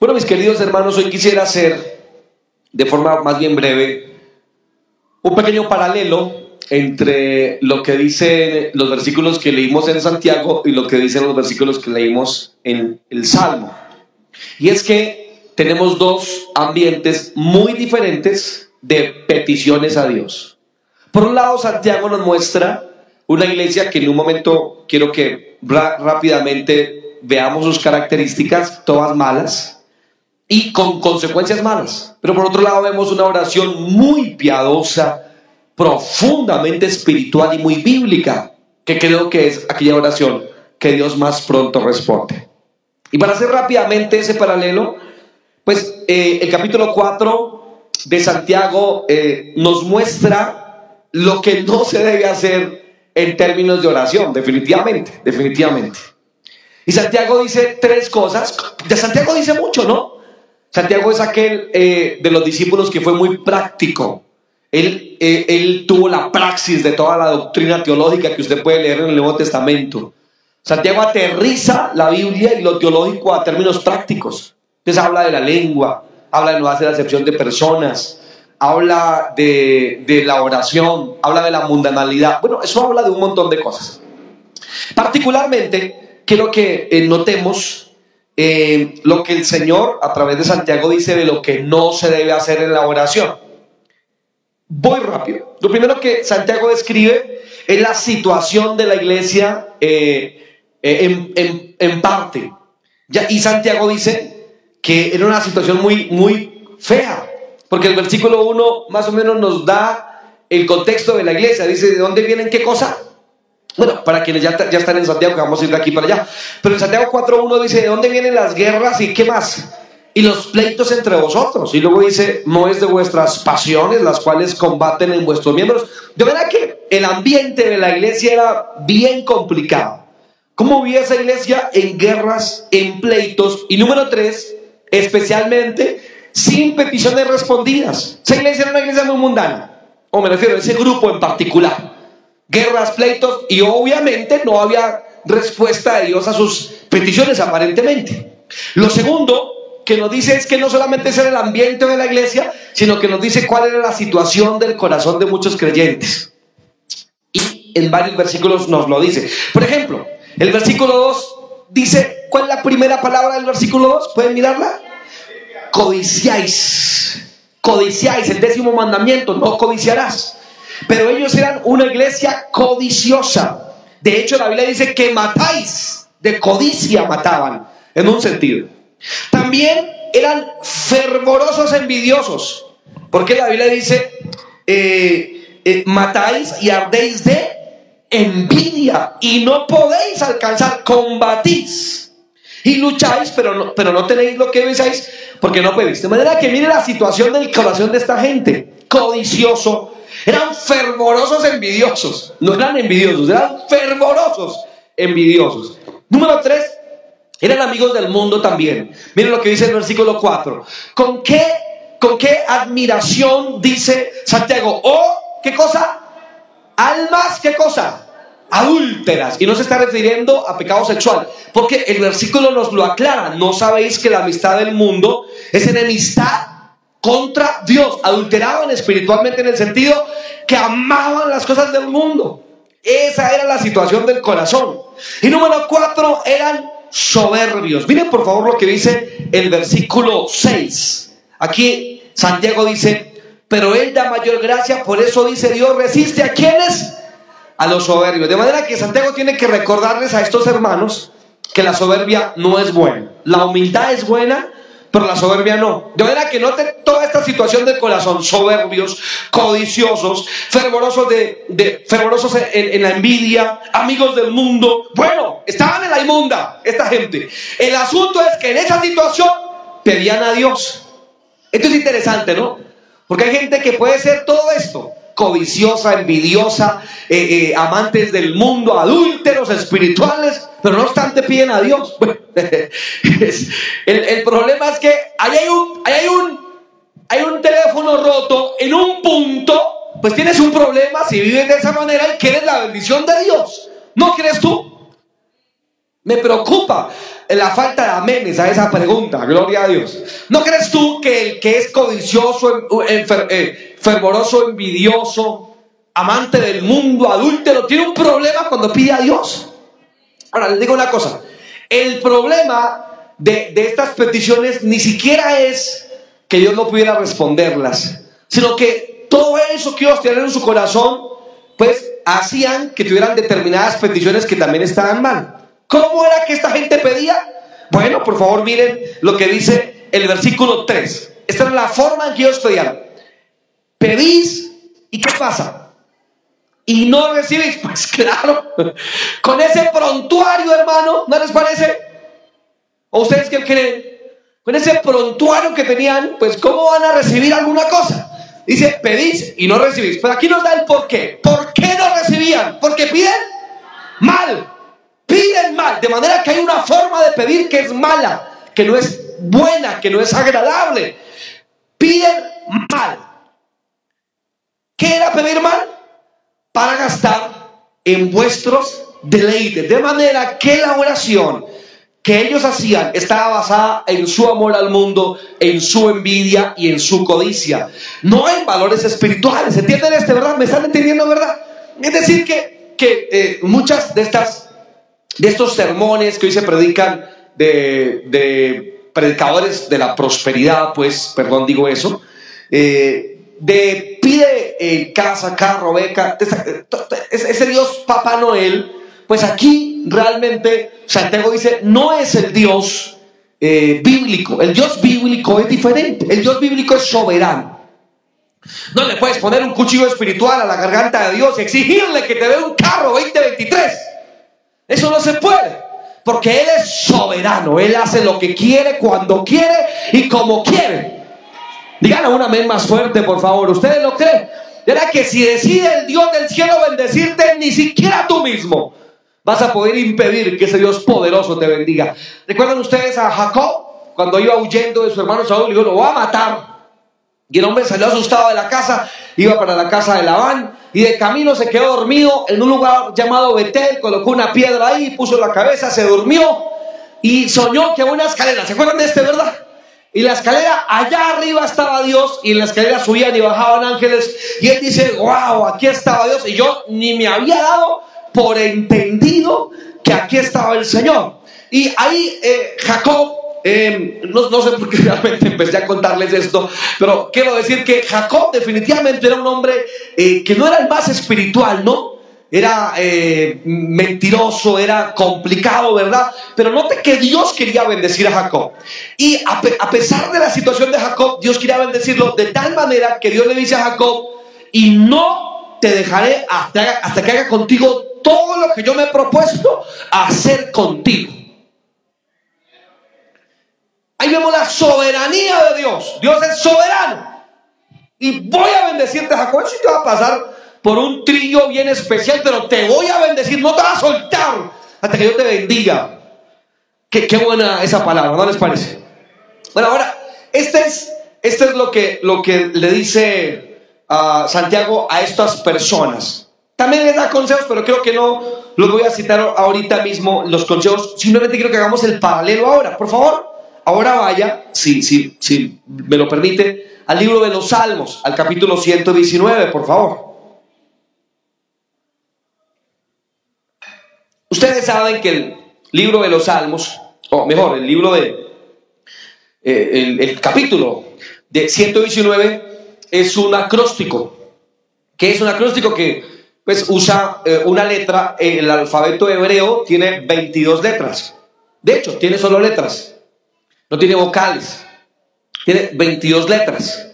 Bueno, mis queridos hermanos, hoy quisiera hacer, de forma más bien breve, un pequeño paralelo entre lo que dicen los versículos que leímos en Santiago y lo que dicen los versículos que leímos en el Salmo. Y es que tenemos dos ambientes muy diferentes de peticiones a Dios. Por un lado, Santiago nos muestra una iglesia que en un momento quiero que rápidamente veamos sus características, todas malas y con consecuencias malas. Pero por otro lado vemos una oración muy piadosa, profundamente espiritual y muy bíblica, que creo que es aquella oración que Dios más pronto responde. Y para hacer rápidamente ese paralelo, pues eh, el capítulo 4 de Santiago eh, nos muestra lo que no se debe hacer en términos de oración, definitivamente, definitivamente. Y Santiago dice tres cosas. De Santiago dice mucho, ¿no? Santiago es aquel eh, de los discípulos que fue muy práctico. Él, eh, él tuvo la praxis de toda la doctrina teológica que usted puede leer en el Nuevo Testamento. Santiago aterriza la Biblia y lo teológico a términos prácticos. Entonces habla de la lengua, habla de no hacer acepción de personas, habla de, de la oración, habla de la mundanalidad. Bueno, eso habla de un montón de cosas. Particularmente, quiero que eh, notemos eh, lo que el Señor a través de Santiago dice de lo que no se debe hacer en la oración. Voy rápido. Lo primero que Santiago describe es la situación de la iglesia eh, eh, en, parte. Y Santiago dice que era una situación muy, muy fea, porque el versículo 1 más o menos nos da el contexto de la iglesia. Dice, ¿de dónde vienen qué cosa? Bueno, para quienes ya, ya están en Santiago, que vamos a ir de aquí para allá. Pero en Santiago 4.1 dice, ¿de dónde vienen las guerras y qué más? Y los pleitos entre vosotros. Y luego dice, no es de vuestras pasiones las cuales combaten en vuestros miembros. De verdad que el ambiente de la iglesia era bien complicado. ¿Cómo vivía esa iglesia? En guerras, en pleitos. Y número tres, especialmente sin peticiones respondidas. Esa iglesia era una iglesia muy mundana. O me refiero a ese grupo en particular guerras, pleitos, y obviamente no había respuesta de Dios a sus peticiones aparentemente. Lo segundo que nos dice es que no solamente es el ambiente de la iglesia, sino que nos dice cuál era la situación del corazón de muchos creyentes. Y en varios versículos nos lo dice. Por ejemplo, el versículo 2 dice, ¿cuál es la primera palabra del versículo 2? ¿Pueden mirarla? Codiciáis. Codiciáis, el décimo mandamiento, no codiciarás. Pero ellos eran una iglesia codiciosa. De hecho, la Biblia dice que matáis, de codicia mataban, en un sentido. También eran fervorosos envidiosos, porque la Biblia dice, eh, eh, matáis y ardéis de envidia y no podéis alcanzar, combatís y lucháis, pero no, pero no tenéis lo que deseáis porque no podéis. De manera que mire la situación del corazón de esta gente, codicioso, eran fervorosos envidiosos. No eran envidiosos, eran fervorosos envidiosos. Número tres, eran amigos del mundo también. Miren lo que dice el versículo 4. ¿Con qué, con qué admiración dice Santiago? ¿O qué cosa? Almas, ¿qué cosa? adúlteras. Y no se está refiriendo a pecado sexual, porque el versículo nos lo aclara. No sabéis que la amistad del mundo es enemistad contra Dios, adulteraban espiritualmente en el sentido que amaban las cosas del mundo. Esa era la situación del corazón. Y número cuatro, eran soberbios. Miren por favor lo que dice el versículo 6. Aquí Santiago dice, pero él da mayor gracia, por eso dice Dios, resiste a quienes? A los soberbios. De manera que Santiago tiene que recordarles a estos hermanos que la soberbia no es buena. La humildad es buena, pero la soberbia no. De manera que note toda esta situación del corazón, soberbios, codiciosos, fervorosos, de, fervorosos en, la envidia, amigos del mundo. Bueno, estaban en la inmunda esta gente. El asunto es que en esa situación pedían a Dios. Esto es interesante, ¿no? Porque hay gente que puede ser todo esto, codiciosa, envidiosa, eh, eh, amantes del mundo, adúlteros, espirituales, pero no obstante piden a Dios. el, problema es que hay un, hay, un, hay un teléfono roto en un punto, pues tienes un problema si vives de esa manera y quieres la bendición de Dios. ¿No crees tú? Me preocupa la falta de amenes a esa pregunta, gloria a Dios. ¿No crees tú que el que es codicioso, eh, fervoroso, envidioso, amante del mundo, adúltero, tiene un problema cuando pide a Dios? Ahora, les digo una cosa, el problema de, de estas peticiones ni siquiera es que Dios no pudiera responderlas, sino que todo eso que ellos tienen en su corazón, pues hacían que tuvieran determinadas peticiones que también estaban mal. ¿Cómo era que esta gente pedía? Bueno, por favor miren lo que dice el versículo 3. Esta era la forma en que ellos pedían. Pedís y ¿qué pasa? Y no recibís. Pues claro, con ese prontuario, hermano, ¿no les parece? ¿O ustedes qué creen? Con ese prontuario que tenían, pues ¿cómo van a recibir alguna cosa? Dice, pedís y no recibís. Pero aquí nos da el por qué. ¿Por qué no recibían? Porque piden mal. Piden mal. De manera que hay una forma de pedir que es mala, que no es buena, que no es agradable. Piden mal. ¿Qué era pedir mal? Para gastar en vuestros deleites. De manera que la oración que ellos hacían estaba basada en su amor al mundo, en su envidia y en su codicia. No en valores espirituales. ¿Entienden este, verdad? ¿Me están entendiendo, verdad? Es decir, que, que eh, muchas de estas, de estos sermones que hoy se predican de, de predicadores de la prosperidad, pues, perdón, digo eso, eh, de eh, casa, carro, beca, ese Dios Papá Noel, pues aquí realmente Santiago dice, no es el Dios eh, bíblico. El Dios bíblico es diferente. El Dios bíblico es soberano. No le puedes poner un cuchillo espiritual a la garganta de Dios y exigirle que te dé un carro 2023. Eso no se puede. Porque Él es soberano. Él hace lo que quiere, cuando quiere y como quiere. Díganle un amén más fuerte, por favor. ¿Ustedes lo creen? Era que si decide el Dios del cielo bendecirte, ni siquiera tú mismo vas a poder impedir que ese Dios poderoso te bendiga. ¿Recuerdan ustedes a Jacob? Cuando iba huyendo de su hermano Saúl, dijo, lo voy a matar. Y el hombre salió asustado de la casa, iba para la casa de Labán y de camino se quedó dormido en un lugar llamado Betel, colocó una piedra ahí, puso la cabeza, se durmió y soñó que una escalera, ¿se acuerdan de este, verdad? Y la escalera, allá arriba estaba Dios y en la escalera subían y bajaban ángeles y él dice, wow, aquí estaba Dios y yo ni me había dado por entendido que aquí estaba el Señor. Y ahí eh, Jacob, em, no, sé por qué realmente empecé a contarles esto, pero quiero decir que Jacob definitivamente era un hombre eh, que no era el más espiritual, ¿no? Era eh, mentiroso, era complicado, ¿verdad? Pero note que Dios quería bendecir a Jacob. Y a, pesar de la situación de Jacob, Dios quería bendecirlo de tal manera que Dios le dice a Jacob, y no te dejaré hasta, hasta que haga contigo todo lo que yo me he propuesto hacer contigo. Ahí vemos la soberanía de Dios. Dios es soberano. Y voy a bendecirte, Jacob. Si te va a pasar por un trillo bien especial, pero te voy a bendecir, no te vas a soltar hasta que yo te bendiga. Qué, buena esa palabra, ¿no les parece? Bueno, ahora, este es, este es lo, que, lo que le dice a Santiago a estas personas. También les da consejos, pero creo que no los voy a citar ahorita mismo, los consejos. Simplemente quiero que hagamos el paralelo ahora. Por favor, ahora vaya, si, si, si me lo permite, al libro de los Salmos, al capítulo 119, por favor. Ustedes saben que el libro de los Salmos, o mejor, el libro de, eh, el, capítulo de 119 es un acróstico. ¿Qué es un acróstico? Que pues usa eh, una letra, el alfabeto hebreo tiene 22 letras. De hecho, tiene solo letras, no tiene vocales, tiene 22 letras.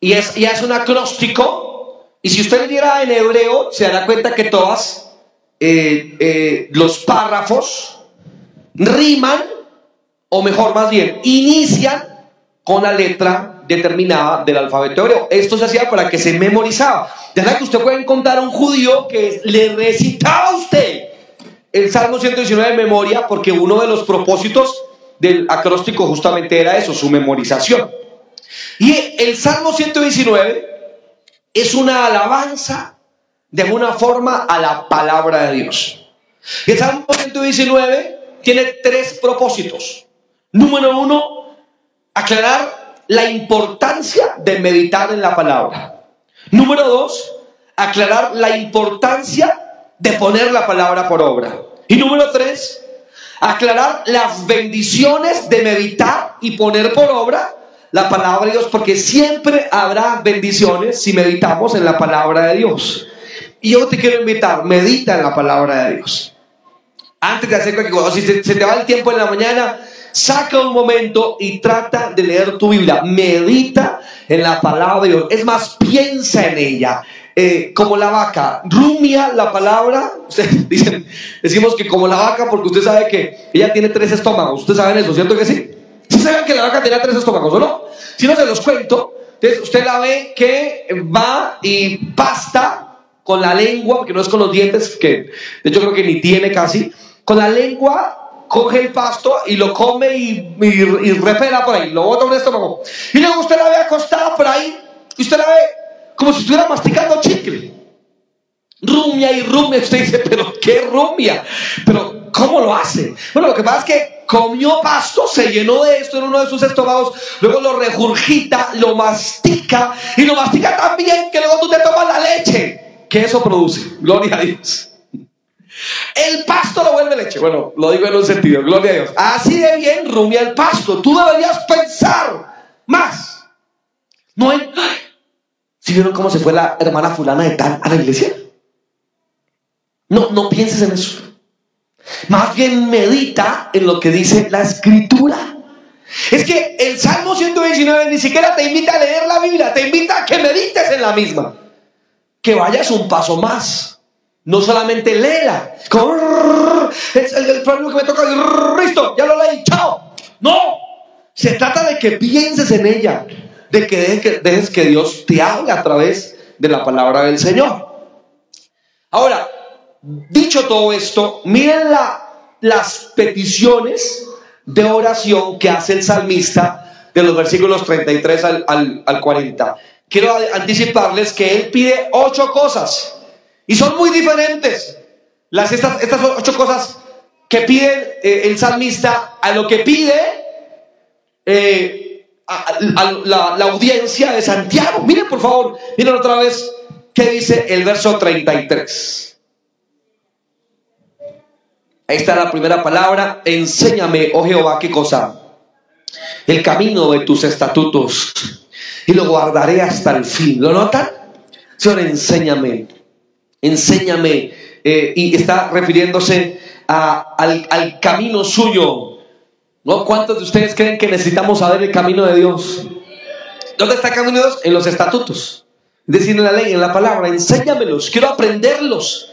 Y es, y es un acróstico, y si usted leyera en hebreo, se dará cuenta que todas eh, eh, los párrafos riman, o mejor más bien, inician con la letra determinada del alfabeto hebreo. Esto se hacía para que se memorizaba. De verdad que usted puede encontrar a un judío que le recitaba a usted el Salmo 119 de memoria porque uno de los propósitos del acróstico justamente era eso, su memorización. Y el Salmo 119 es una alabanza de alguna forma a la palabra de Dios. El Salmo 119 tiene tres propósitos. Número uno, aclarar la importancia de meditar en la palabra. Número dos, aclarar la importancia de poner la palabra por obra. Y número tres, aclarar las bendiciones de meditar y poner por obra la palabra de Dios, porque siempre habrá bendiciones si meditamos en la palabra de Dios. Y yo te quiero invitar, medita en la palabra de Dios. Antes de hacer cualquier cosa, si se, te va el tiempo en la mañana, saca un momento y trata de leer tu Biblia. Medita en la palabra de Dios. Es más, piensa en ella. Eh, como la vaca, rumia la palabra. Ustedes dicen, decimos que como la vaca, porque usted sabe que ella tiene tres estómagos. Ustedes saben eso, ¿cierto que sí? ¿Sí saben que la vaca tenía tres estómagos o no? Si no se los cuento, entonces usted la ve que va y pasta con la lengua, porque no es con los dientes, que hecho creo que ni tiene casi, con la lengua coge el pasto y lo come y, y, repela por ahí, lo bota el estómago. Y luego usted la ve acostada por ahí y usted la ve como si estuviera masticando chicle. Rumia y rumia. Usted dice, pero ¿qué rumia? Pero ¿cómo lo hace? Bueno, lo que pasa es que comió pasto, se llenó de esto en uno de sus estómagos, luego lo regurgita, lo mastica y lo mastica tan bien que luego tú te tomas la leche que eso produce. Gloria a Dios. El pasto lo vuelve leche. Bueno, lo digo en un sentido. Gloria a Dios. Así de bien rumia el pasto. Tú deberías pensar más. No hay. ¿Si vieron cómo se fue la hermana fulana de tal a la iglesia? No, no pienses en eso. Más bien medita en lo que dice la escritura. Es que el Salmo 119 ni siquiera te invita a leer la Biblia, te invita a que medites en la misma que vayas un paso más. No solamente léela. Es el, problema que me toca. Listo, ya lo leí. Chao. No. Se trata de que pienses en ella. De que dejes, que dejes que Dios te hable a través de la palabra del Señor. Ahora, dicho todo esto, miren las peticiones de oración que hace el salmista de los versículos 33 al, al, al 40 quiero anticiparles que él pide ocho cosas y son muy diferentes. Las, estas, estas ocho cosas que pide eh, el salmista a lo que pide eh, a, la, la, audiencia de Santiago. Miren por favor, miren otra vez qué dice el verso 33. Ahí está la primera palabra. Enséñame, oh Jehová, qué cosa. El camino de tus estatutos y lo guardaré hasta el fin. ¿Lo notan? Señor, enséñame, enséñame. Eh, y está refiriéndose al, camino suyo. ¿No? ¿Cuántos de ustedes creen que necesitamos saber el camino de Dios? ¿Dónde está el camino de Dios? En los estatutos. Es decir, en la ley, en la palabra. Enséñamelos. Quiero aprenderlos.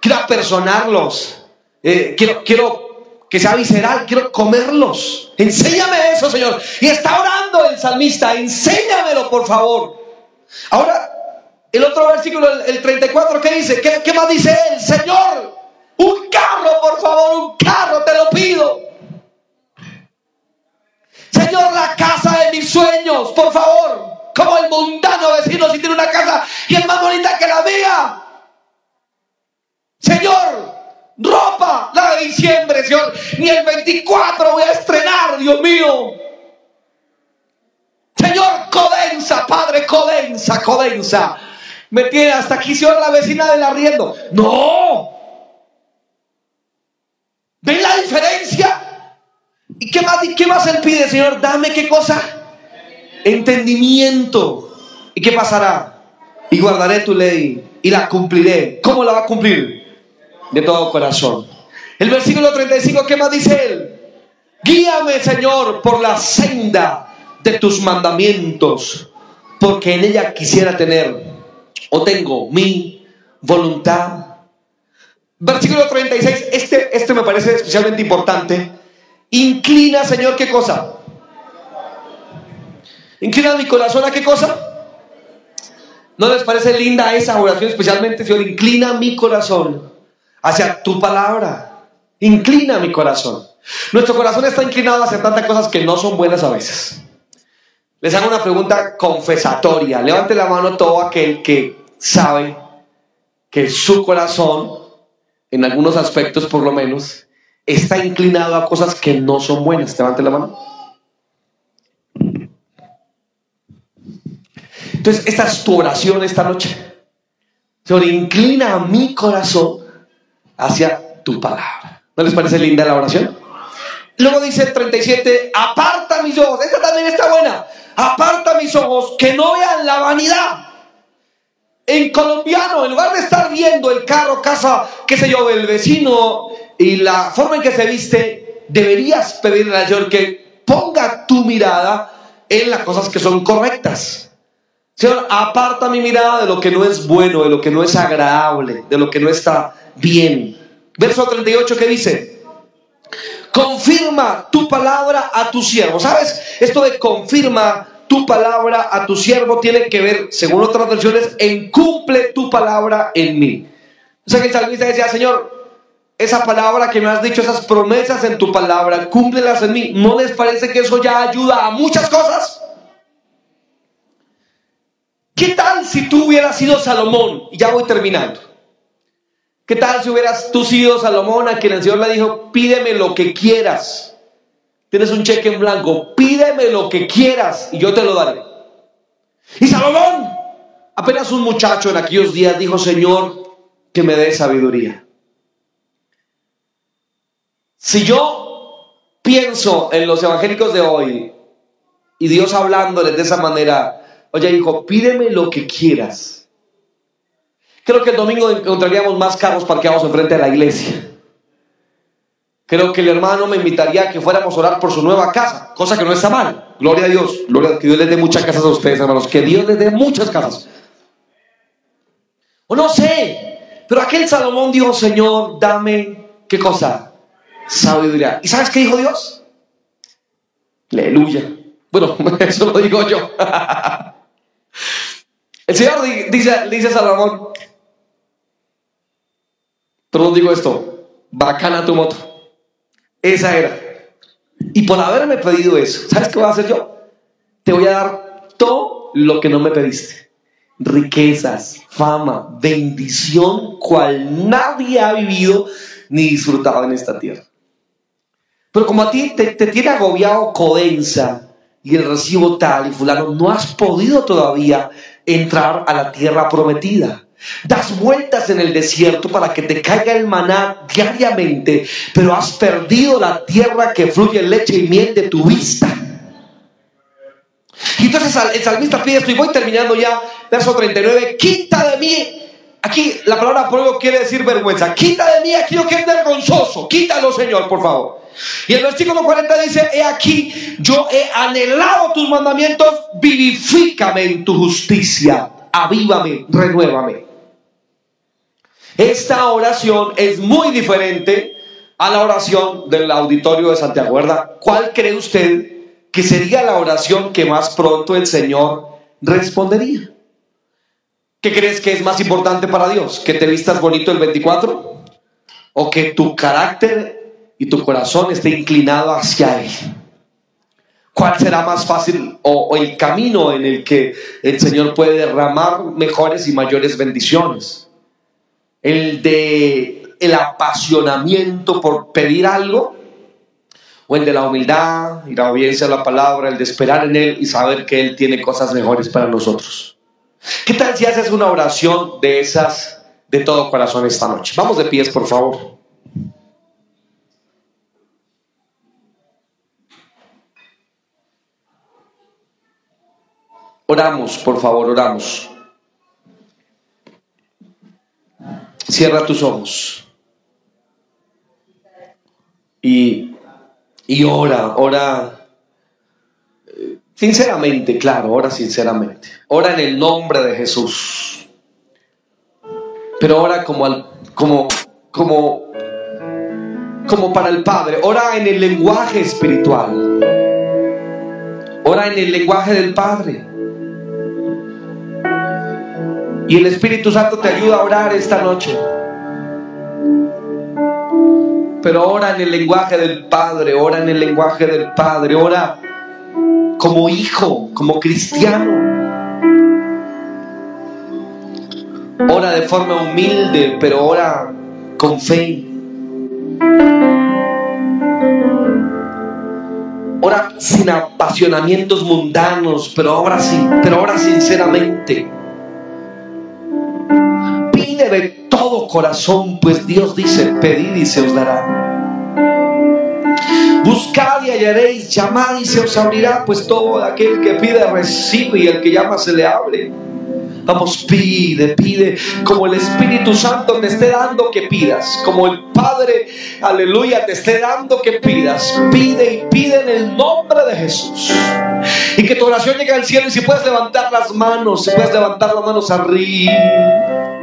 Quiero apersonarlos. Eh, quiero, quiero que sea visceral, quiero comerlos. Enséñame eso, Señor. Y está orando el salmista, enséñamelo, por favor. Ahora, el otro versículo, el, 34, ¿qué dice? ¿Qué, ¿Qué más dice él? Señor, un carro, por favor, un carro, te lo pido. Señor, la casa de mis sueños, por favor. Como el mundano vecino si tiene una casa y es más bonita que la mía. Señor, ropa, la de diciembre, Ni el 24 voy a estrenar, Dios mío. Señor, codensa, Padre, codensa, codensa. Me tiene hasta aquí, Señor, la vecina del arriendo. No. ¿Ven la diferencia? ¿Y qué más, qué más Él pide, Señor? Dame qué cosa? Entendimiento. ¿Y qué pasará? Y guardaré tu ley y la cumpliré. ¿Cómo la va a cumplir? de todo corazón. El versículo 35, ¿qué más dice él? Guíame, Señor, por la senda de tus mandamientos, porque en ella quisiera tener o tengo mi voluntad. Versículo 36, este, este me parece especialmente importante. Inclina, Señor, ¿qué cosa? Inclina mi corazón a qué cosa? ¿No les parece linda esa oración especialmente, Señor? Inclina mi corazón hacia tu palabra. Inclina mi corazón. Nuestro corazón está inclinado hacia tantas cosas que no son buenas a veces. Les hago una pregunta confesatoria. Levante la mano todo aquel que sabe que su corazón, en algunos aspectos por lo menos, está inclinado a cosas que no son buenas. Levante la mano. Entonces, esta es tu oración esta noche. Señor, inclina mi corazón hacia tu palabra. ¿No les parece linda la oración? Luego dice el 37, aparta mis ojos. Esta también está buena. Aparta mis ojos que no vean la vanidad. En colombiano, en lugar de estar viendo el carro, casa, qué sé yo, del vecino y la forma en que se viste, deberías pedirle al Señor que ponga tu mirada en las cosas que son correctas. Señor, aparta mi mirada de lo que no es bueno, de lo que no es agradable, de lo que no está bien. Verso 38 que dice, confirma tu palabra a tu siervo. ¿Sabes? Esto de confirma tu palabra a tu siervo tiene que ver, según otras versiones, en cumple tu palabra en mí. O sea que el salmista decía, Señor, esa palabra que me has dicho, esas promesas en tu palabra, cúmplelas en mí. ¿No les parece que eso ya ayuda a muchas cosas? ¿Qué tal si tú hubieras sido Salomón? Y ya voy terminando. ¿Qué tal si hubieras tú sido Salomón a quien el Señor le dijo, pídeme lo que quieras? Tienes un cheque en blanco, pídeme lo que quieras y yo te lo daré. Y Salomón, apenas un muchacho en aquellos días, dijo, Señor, que me dé sabiduría. Si yo pienso en los evangélicos de hoy y Dios hablándoles de esa manera, oye hijo, pídeme lo que quieras. Creo que el domingo encontraríamos más carros parqueados enfrente de la iglesia. Creo que el hermano me invitaría a que fuéramos a orar por su nueva casa, cosa que no está mal. Gloria a Dios. Gloria que Dios les dé muchas casas a ustedes, hermanos. Que Dios les dé muchas casas. O no sé, pero aquel Salomón dijo, Señor, dame, ¿qué cosa? Sabiduría. ¿Y sabes qué dijo Dios? Aleluya. Bueno, eso lo digo yo. El Señor dice, dice a Salomón, pero no digo esto, bacana tu moto. Esa era. Y por haberme pedido eso, ¿sabes qué voy a hacer yo? Te voy a dar todo lo que no me pediste. Riquezas, fama, bendición, cual nadie ha vivido ni disfrutado en esta tierra. Pero como a ti te, te tiene agobiado Codensa y el recibo tal y fulano, no has podido todavía entrar a la tierra prometida. Das vueltas en el desierto para que te caiga el maná diariamente, pero has perdido la tierra que fluye leche y miel de tu vista. Y entonces el salmista pide esto y voy terminando ya, verso 39, quita de mí, aquí la palabra pruebo quiere decir vergüenza, quita de mí aquello que es vergonzoso, quítalo Señor, por favor. Y el versículo 40 dice, he aquí, yo he anhelado tus mandamientos, vivifícame en tu justicia, avívame, renuévame. Esta oración es muy diferente a la oración del auditorio de Santiago. ¿Cuál cree usted que sería la oración que más pronto el Señor respondería? ¿Qué crees que es más importante para Dios? ¿Que te vistas bonito el 24? ¿O que tu carácter y tu corazón esté inclinado hacia Él? ¿Cuál será más fácil o, el camino en el que el Señor puede derramar mejores y mayores bendiciones? El de el apasionamiento por pedir algo, o el de la humildad y la obediencia a la palabra, el de esperar en Él y saber que Él tiene cosas mejores para nosotros. ¿Qué tal si haces una oración de esas de todo corazón esta noche? Vamos de pies, por favor. Oramos, por favor, oramos. Cierra tus ojos. Y, y ora, ora sinceramente, claro, ora sinceramente. Ora en el nombre de Jesús. Pero ora como, al, como, como, como para el Padre. Ora en el lenguaje espiritual. Ora en el lenguaje del Padre. Y el Espíritu Santo te ayuda a orar esta noche. Pero ora en el lenguaje del Padre, ora en el lenguaje del Padre, ora como hijo, como cristiano. Ora de forma humilde, pero ora con fe. ora sin apasionamientos mundanos, pero ora, sin, pero ora sinceramente. De todo corazón, pues Dios dice, pedid y se os dará. Buscad y hallaréis, llamad y se os abrirá, pues todo aquel que pide recibe y el que llama se le abre. Vamos, pide, pide, como el Espíritu Santo te esté dando que pidas, como el Padre, aleluya, te esté dando que pidas. Pide y pide en el nombre de Jesús. Y que tu oración llegue al cielo y si puedes levantar las manos, si puedes levantar las manos arriba.